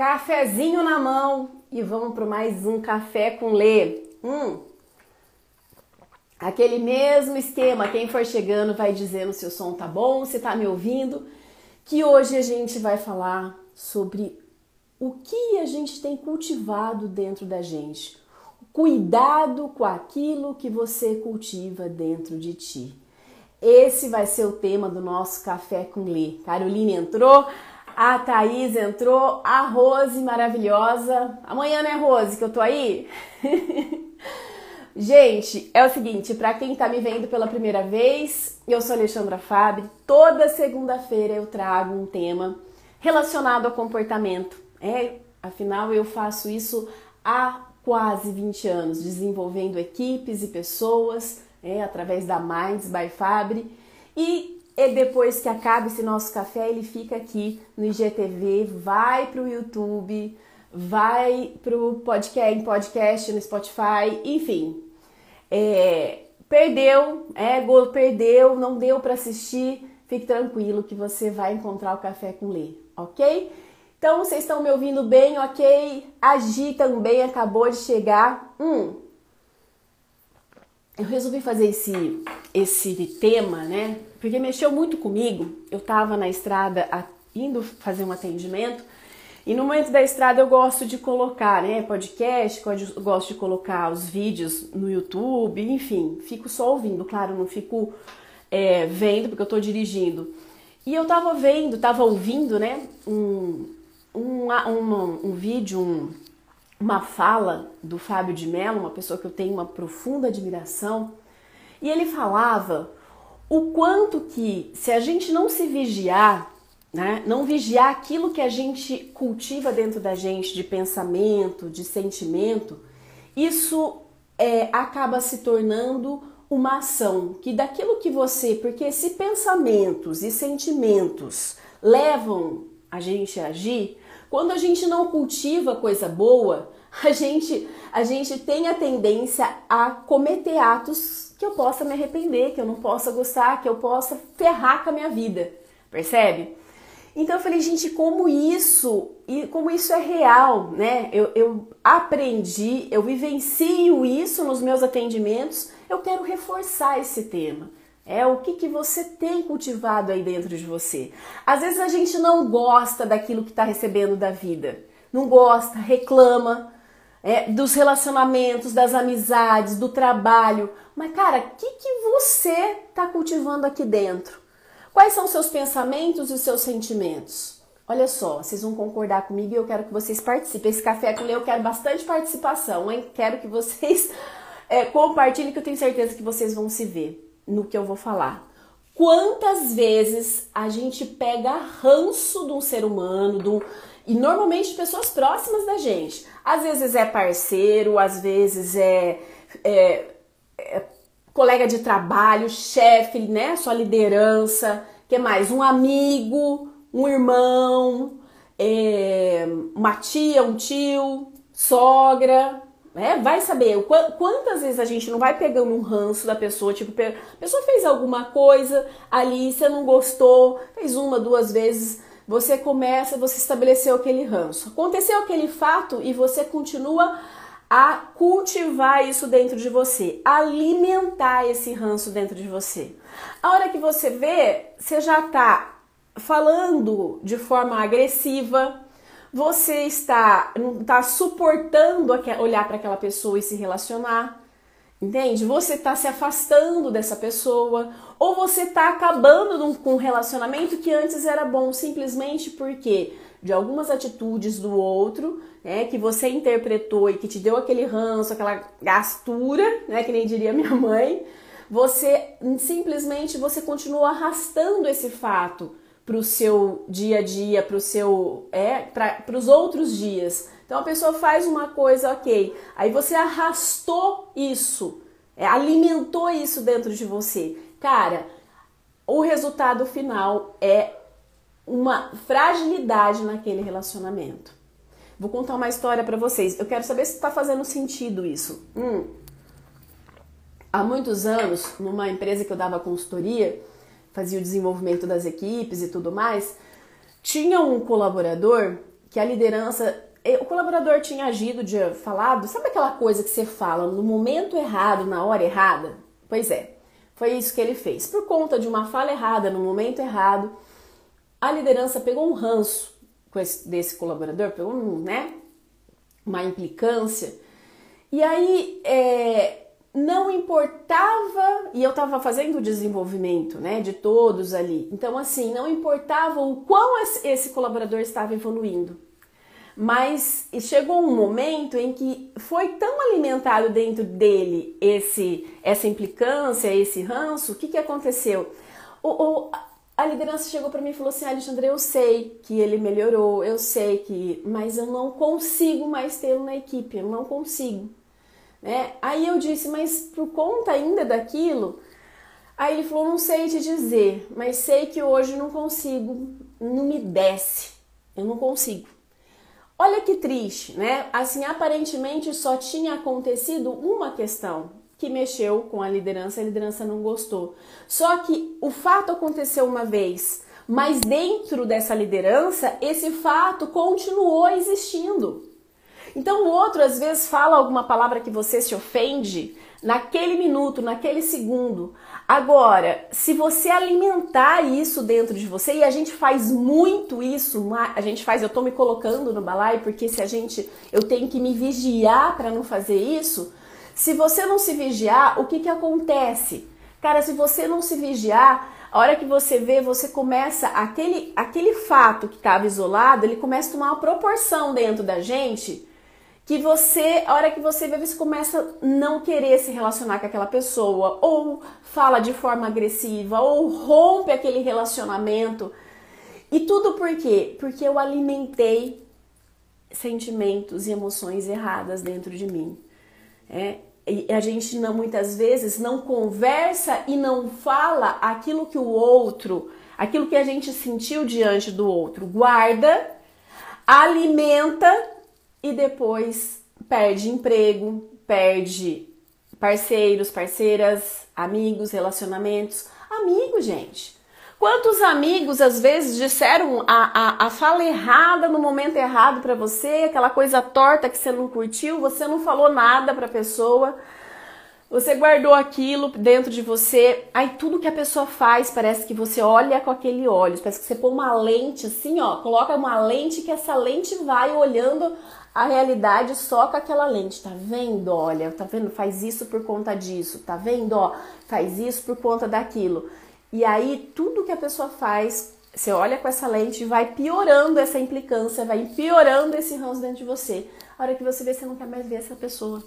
Cafezinho na mão e vamos para mais um café com Lê. Hum, aquele mesmo esquema. Quem for chegando vai dizendo se o som tá bom, se tá me ouvindo. Que hoje a gente vai falar sobre o que a gente tem cultivado dentro da gente. Cuidado com aquilo que você cultiva dentro de ti. Esse vai ser o tema do nosso café com Lê. Caroline entrou, a Thaís entrou, a Rose maravilhosa. Amanhã, né, Rose, que eu tô aí? Gente, é o seguinte, para quem tá me vendo pela primeira vez, eu sou Alexandra Fabre. Toda segunda-feira eu trago um tema relacionado ao comportamento. É, afinal eu faço isso há quase 20 anos, desenvolvendo equipes e pessoas, é, através da Minds by Fabre. E e depois que acaba esse nosso café, ele fica aqui no IGTV, vai para o YouTube, vai para o podcast, podcast no Spotify, enfim. É, perdeu, é, perdeu, não deu para assistir, fique tranquilo que você vai encontrar o café com Lê, ok? Então vocês estão me ouvindo bem, ok? A Gi também acabou de chegar. Hum, eu resolvi fazer esse, esse tema, né? Porque mexeu muito comigo. Eu tava na estrada indo fazer um atendimento e no momento da estrada eu gosto de colocar, né? Podcast, gosto de colocar os vídeos no YouTube, enfim, fico só ouvindo, claro, não fico é, vendo porque eu tô dirigindo. E eu tava vendo, tava ouvindo, né? Um, um, um, um vídeo, um, uma fala do Fábio de Mello, uma pessoa que eu tenho uma profunda admiração, e ele falava o quanto que se a gente não se vigiar, né, não vigiar aquilo que a gente cultiva dentro da gente de pensamento, de sentimento, isso é, acaba se tornando uma ação que daquilo que você, porque se pensamentos e sentimentos levam a gente a agir, quando a gente não cultiva coisa boa, a gente, a gente tem a tendência a cometer atos que eu possa me arrepender, que eu não possa gostar, que eu possa ferrar com a minha vida. Percebe? Então eu falei, gente, como isso e como isso é real, né? Eu, eu aprendi, eu vivencio isso nos meus atendimentos. Eu quero reforçar esse tema. É o que, que você tem cultivado aí dentro de você. Às vezes a gente não gosta daquilo que está recebendo da vida, não gosta, reclama é, dos relacionamentos, das amizades, do trabalho. Mas, cara, o que, que você está cultivando aqui dentro? Quais são os seus pensamentos e seus sentimentos? Olha só, vocês vão concordar comigo e eu quero que vocês participem. Esse café com eu quero bastante participação, hein? Quero que vocês é, compartilhem, que eu tenho certeza que vocês vão se ver no que eu vou falar. Quantas vezes a gente pega ranço de um ser humano, de um, e normalmente pessoas próximas da gente. Às vezes é parceiro, às vezes é, é, é colega de trabalho, chefe, né? Sua liderança, que mais? Um amigo, um irmão, é, uma tia, um tio, sogra, é, vai saber quantas vezes a gente não vai pegando um ranço da pessoa, tipo, a pessoa fez alguma coisa ali, você não gostou, fez uma, duas vezes, você começa, você estabeleceu aquele ranço. Aconteceu aquele fato e você continua a cultivar isso dentro de você, alimentar esse ranço dentro de você. A hora que você vê, você já tá falando de forma agressiva, você está não está suportando olhar para aquela pessoa e se relacionar, entende? Você está se afastando dessa pessoa ou você está acabando com um relacionamento que antes era bom simplesmente porque de algumas atitudes do outro, né, que você interpretou e que te deu aquele ranço, aquela gastura, né, que nem diria minha mãe, você simplesmente você continua arrastando esse fato para o seu dia a dia, para o seu é, para os outros dias. Então a pessoa faz uma coisa, ok. Aí você arrastou isso, é, alimentou isso dentro de você. Cara, o resultado final é uma fragilidade naquele relacionamento. Vou contar uma história para vocês. Eu quero saber se está fazendo sentido isso. Hum. Há muitos anos, numa empresa que eu dava consultoria, fazia o desenvolvimento das equipes e tudo mais, tinha um colaborador que a liderança. Eh, o colaborador tinha agido, de falado, sabe aquela coisa que você fala no momento errado, na hora errada? Pois é, foi isso que ele fez. Por conta de uma fala errada, no momento errado, a liderança pegou um ranço esse, desse colaborador, pegou um, né, uma implicância. E aí, é, não importava, e eu estava fazendo o desenvolvimento né, de todos ali, então assim, não importava o quão esse colaborador estava evoluindo, mas chegou um momento em que foi tão alimentado dentro dele esse essa implicância, esse ranço, o que, que aconteceu? O, o, a liderança chegou para mim e falou assim: Alexandre, eu sei que ele melhorou, eu sei que, mas eu não consigo mais tê-lo na equipe, eu não consigo. Né? Aí eu disse, mas por conta ainda daquilo, aí ele falou, não sei te dizer, mas sei que hoje não consigo, não me desce, eu não consigo. Olha que triste, né? Assim, aparentemente só tinha acontecido uma questão que mexeu com a liderança, a liderança não gostou. Só que o fato aconteceu uma vez, mas dentro dessa liderança, esse fato continuou existindo. Então o outro às vezes fala alguma palavra que você se ofende naquele minuto, naquele segundo. Agora, se você alimentar isso dentro de você, e a gente faz muito isso, a gente faz, eu tô me colocando no balai, porque se a gente, eu tenho que me vigiar para não fazer isso. Se você não se vigiar, o que que acontece? Cara, se você não se vigiar, a hora que você vê, você começa aquele aquele fato que estava isolado, ele começa a tomar uma proporção dentro da gente que você, a hora que você vê, você começa a não querer se relacionar com aquela pessoa, ou fala de forma agressiva, ou rompe aquele relacionamento. E tudo por quê? Porque eu alimentei sentimentos e emoções erradas dentro de mim. É, e a gente não, muitas vezes não conversa e não fala aquilo que o outro, aquilo que a gente sentiu diante do outro, guarda, alimenta e depois perde emprego, perde parceiros, parceiras, amigos, relacionamentos. Amigo, gente. Quantos amigos às vezes disseram a, a, a fala errada no momento errado para você, aquela coisa torta que você não curtiu, você não falou nada para a pessoa, você guardou aquilo dentro de você, aí tudo que a pessoa faz parece que você olha com aquele olho, parece que você põe uma lente assim, ó, coloca uma lente que essa lente vai olhando a realidade só com aquela lente, tá vendo? Olha, tá vendo? Faz isso por conta disso, tá vendo? Ó, faz isso por conta daquilo. E aí tudo que a pessoa faz, você olha com essa lente, vai piorando essa implicância, vai piorando esse ranço dentro de você. A hora que você vê, você não quer mais ver essa pessoa.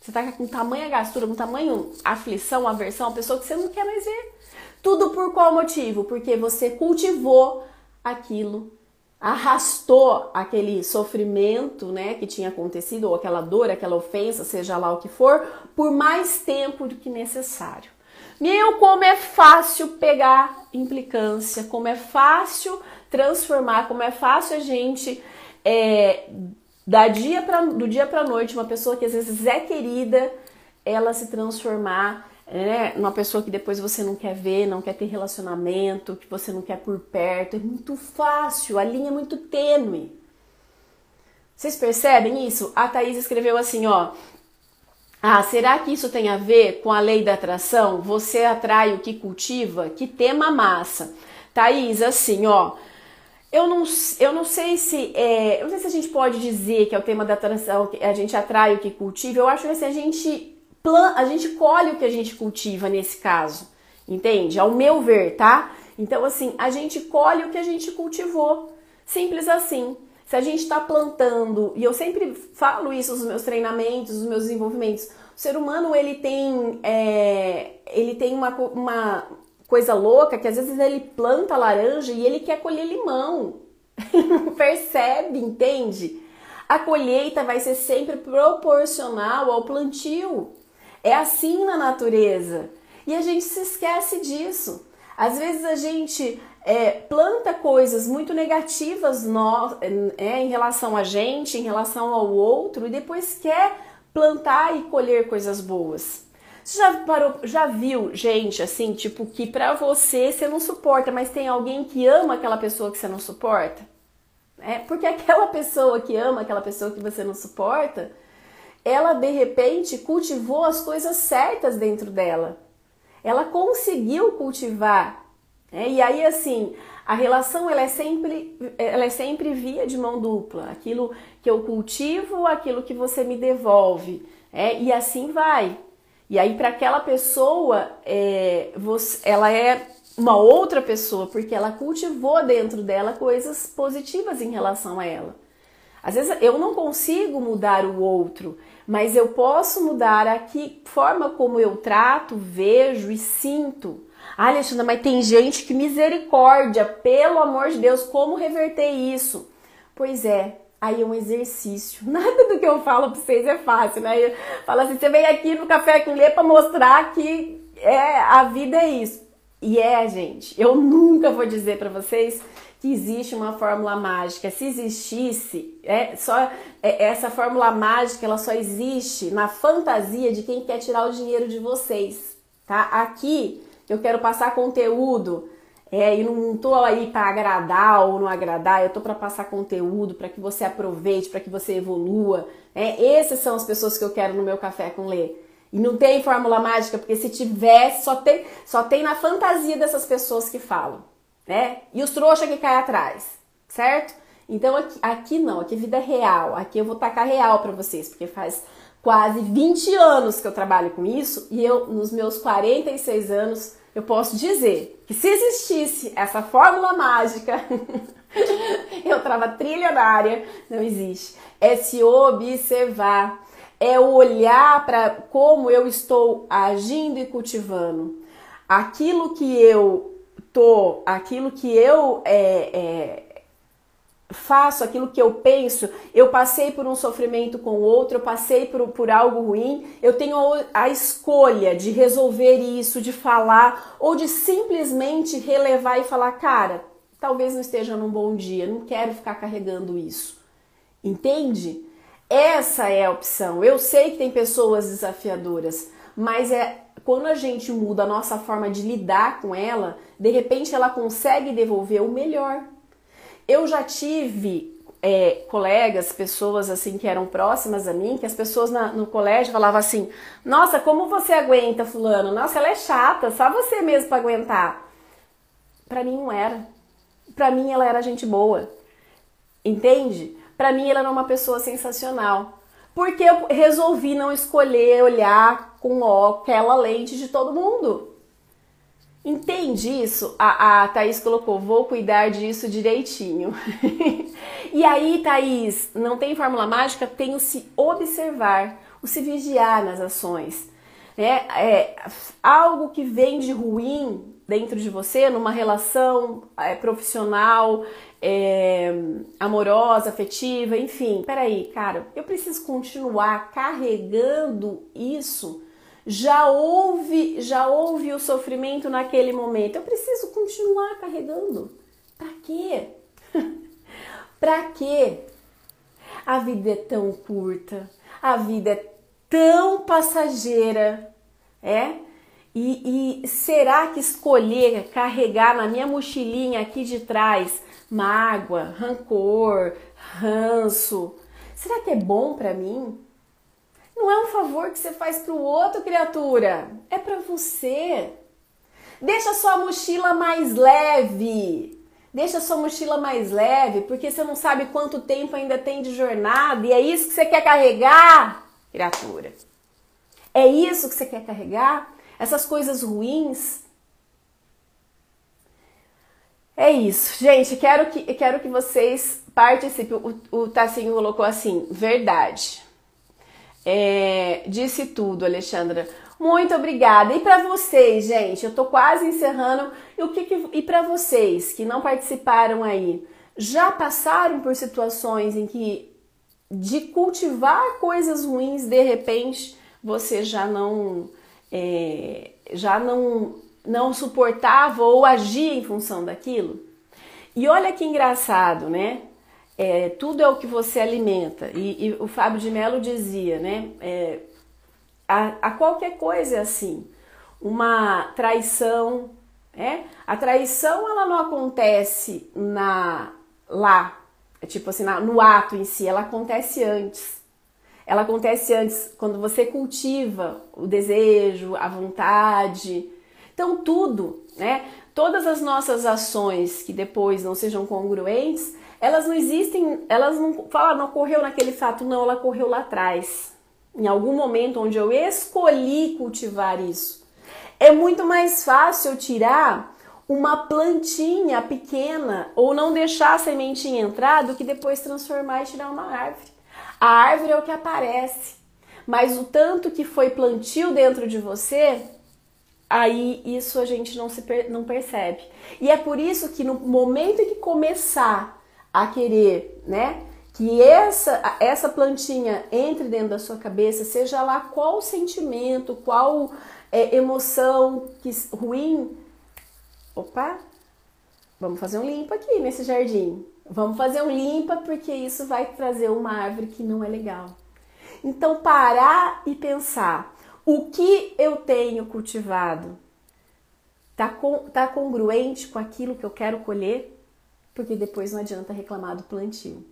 Você tá com tamanha gastura, com tamanho aflição, aversão, a pessoa que você não quer mais ver. Tudo por qual motivo? Porque você cultivou aquilo arrastou aquele sofrimento, né, que tinha acontecido, ou aquela dor, aquela ofensa, seja lá o que for, por mais tempo do que necessário. Meu, como é fácil pegar implicância, como é fácil transformar, como é fácil a gente é, da dia pra, do dia para noite uma pessoa que às vezes é querida, ela se transformar né? Uma pessoa que depois você não quer ver, não quer ter relacionamento, que você não quer por perto. É muito fácil, a linha é muito tênue. Vocês percebem isso? A Thaís escreveu assim, ó. Ah, será que isso tem a ver com a lei da atração? Você atrai o que cultiva? Que tema massa. Thaís, assim, ó. Eu não, eu não sei se é, eu não sei se a gente pode dizer que é o tema da atração, que a gente atrai o que cultiva. Eu acho que assim, a gente a gente colhe o que a gente cultiva nesse caso, entende? Ao meu ver, tá? Então, assim, a gente colhe o que a gente cultivou. Simples assim. Se a gente está plantando, e eu sempre falo isso nos meus treinamentos, nos meus desenvolvimentos, o ser humano ele tem, é, ele tem uma, uma coisa louca que às vezes ele planta laranja e ele quer colher limão. não percebe, entende? A colheita vai ser sempre proporcional ao plantio. É assim na natureza. E a gente se esquece disso. Às vezes a gente é, planta coisas muito negativas no, é, em relação a gente, em relação ao outro, e depois quer plantar e colher coisas boas. Você já, parou, já viu gente assim, tipo, que pra você você não suporta, mas tem alguém que ama aquela pessoa que você não suporta? É porque aquela pessoa que ama, aquela pessoa que você não suporta, ela de repente cultivou as coisas certas dentro dela. Ela conseguiu cultivar. Né? E aí assim, a relação ela é sempre ela é sempre via de mão dupla. Aquilo que eu cultivo, aquilo que você me devolve. É, e assim vai. E aí, para aquela pessoa, é, você, ela é uma outra pessoa, porque ela cultivou dentro dela coisas positivas em relação a ela. Às vezes eu não consigo mudar o outro, mas eu posso mudar a que forma como eu trato, vejo e sinto. Ah, Alexandra, mas tem gente que misericórdia, pelo amor de Deus, como reverter isso? Pois é, Aí é um exercício. Nada do que eu falo para vocês é fácil, né? Fala assim, você vem aqui no Café com Lê para mostrar que é, a vida é isso. E é, gente, eu nunca vou dizer para vocês que existe uma fórmula mágica. Se existisse, é só é, essa fórmula mágica, ela só existe na fantasia de quem quer tirar o dinheiro de vocês, tá? Aqui eu quero passar conteúdo é, e não tô aí para agradar ou não agradar, eu tô para passar conteúdo, para que você aproveite, para que você evolua. É, essas são as pessoas que eu quero no meu café com Lê. E não tem fórmula mágica, porque se tivesse, só tem, só tem na fantasia dessas pessoas que falam, né? E os trouxas que caem atrás, certo? Então aqui, aqui não, aqui é vida real. Aqui eu vou tacar real para vocês, porque faz quase 20 anos que eu trabalho com isso e eu, nos meus 46 anos, eu posso dizer que se existisse essa fórmula mágica, eu trava trilionária, não existe. É se observar, é olhar para como eu estou agindo e cultivando. Aquilo que eu tô, aquilo que eu é, é, faço aquilo que eu penso, eu passei por um sofrimento com o outro, eu passei por, por algo ruim, eu tenho a escolha de resolver isso, de falar, ou de simplesmente relevar e falar, cara, talvez não esteja num bom dia, não quero ficar carregando isso. Entende? Essa é a opção. Eu sei que tem pessoas desafiadoras, mas é quando a gente muda a nossa forma de lidar com ela, de repente ela consegue devolver o melhor eu já tive é, colegas, pessoas assim que eram próximas a mim, que as pessoas na, no colégio falavam assim: Nossa, como você aguenta, Fulano? Nossa, ela é chata, só você mesmo para aguentar. Para mim não era. Para mim ela era gente boa. Entende? Para mim ela era uma pessoa sensacional. Porque eu resolvi não escolher olhar com aquela lente de todo mundo. Entende isso? A, a Thaís colocou, vou cuidar disso direitinho. e aí, Thaís, não tem fórmula mágica, tem o se observar, o se vigiar nas ações. É, é algo que vem de ruim dentro de você, numa relação é, profissional, é, amorosa, afetiva, enfim. Peraí, cara, eu preciso continuar carregando isso já houve, já houve o sofrimento naquele momento. Eu preciso continuar carregando. Para quê? Para quê? A vida é tão curta, a vida é tão passageira, é? E, e, será que escolher carregar na minha mochilinha aqui de trás mágoa, rancor, ranço, será que é bom para mim? Não é um favor que você faz para o outro, criatura. É para você. Deixa sua mochila mais leve. Deixa sua mochila mais leve, porque você não sabe quanto tempo ainda tem de jornada e é isso que você quer carregar, criatura. É isso que você quer carregar? Essas coisas ruins? É isso. Gente, quero que, quero que vocês participem. O, o Tassinho colocou assim: verdade. É, disse tudo, Alexandra. Muito obrigada. E para vocês, gente, eu tô quase encerrando. E o que, que e para vocês que não participaram aí, já passaram por situações em que de cultivar coisas ruins, de repente você já não é, já não não suportava ou agia em função daquilo? E olha que engraçado, né? é, tudo é o que você alimenta. E, e o Fábio de Mello dizia, né? É, a, a, qualquer coisa é assim. Uma traição, é? A traição ela não acontece na lá, tipo assim, no ato em si, ela acontece antes. Ela acontece antes quando você cultiva o desejo, a vontade. Então, tudo, né? Todas as nossas ações que depois não sejam congruentes, elas não existem, elas não falam, não ocorreu naquele fato, não, ela ocorreu lá atrás. Em algum momento onde eu escolhi cultivar isso. É muito mais fácil tirar uma plantinha pequena ou não deixar a sementinha entrar do que depois transformar e tirar uma árvore. A árvore é o que aparece, mas o tanto que foi plantio dentro de você, aí isso a gente não se não percebe. E é por isso que no momento que começar a querer, né, que essa essa plantinha entre dentro da sua cabeça, seja lá qual sentimento, qual é, emoção que ruim, opa, vamos fazer um limpo aqui nesse jardim. Vamos fazer um limpa porque isso vai trazer uma árvore que não é legal. Então parar e pensar o que eu tenho cultivado tá, com, tá congruente com aquilo que eu quero colher, porque depois não adianta reclamar do plantio.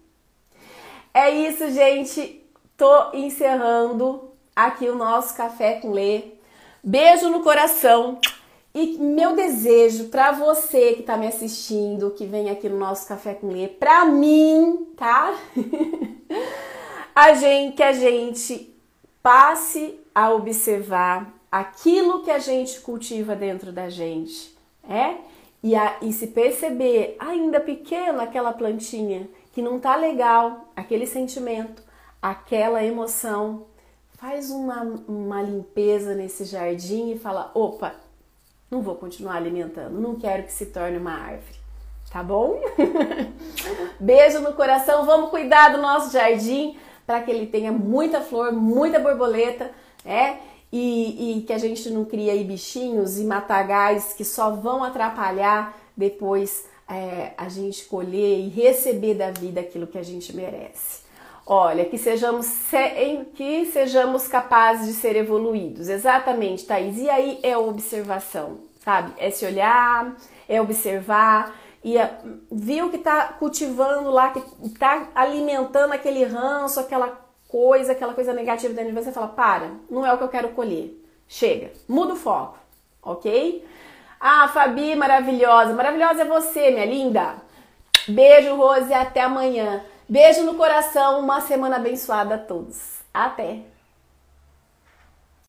É isso, gente. Tô encerrando aqui o nosso café com Lê. Beijo no coração. E meu desejo para você que está me assistindo, que vem aqui no nosso Café com Lê, para mim, tá? a gente que a gente passe a observar aquilo que a gente cultiva dentro da gente, é? E, a, e se perceber ainda pequena aquela plantinha que não tá legal, aquele sentimento, aquela emoção, faz uma, uma limpeza nesse jardim e fala: opa, não vou continuar alimentando, não quero que se torne uma árvore. Tá bom? Beijo no coração, vamos cuidar do nosso jardim para que ele tenha muita flor, muita borboleta, é? E, e que a gente não crie aí bichinhos e matagais que só vão atrapalhar depois é, a gente colher e receber da vida aquilo que a gente merece. Olha, que sejamos, que sejamos capazes de ser evoluídos. Exatamente, Thaís. E aí é observação, sabe? É se olhar, é observar e é, viu que tá cultivando lá, que tá alimentando aquele ranço, aquela coisa, aquela coisa negativa dentro de você, fala, para, não é o que eu quero colher. Chega, muda o foco, ok? Ah, Fabi, maravilhosa. Maravilhosa é você, minha linda. Beijo, Rose, até amanhã. Beijo no coração, uma semana abençoada a todos. Até!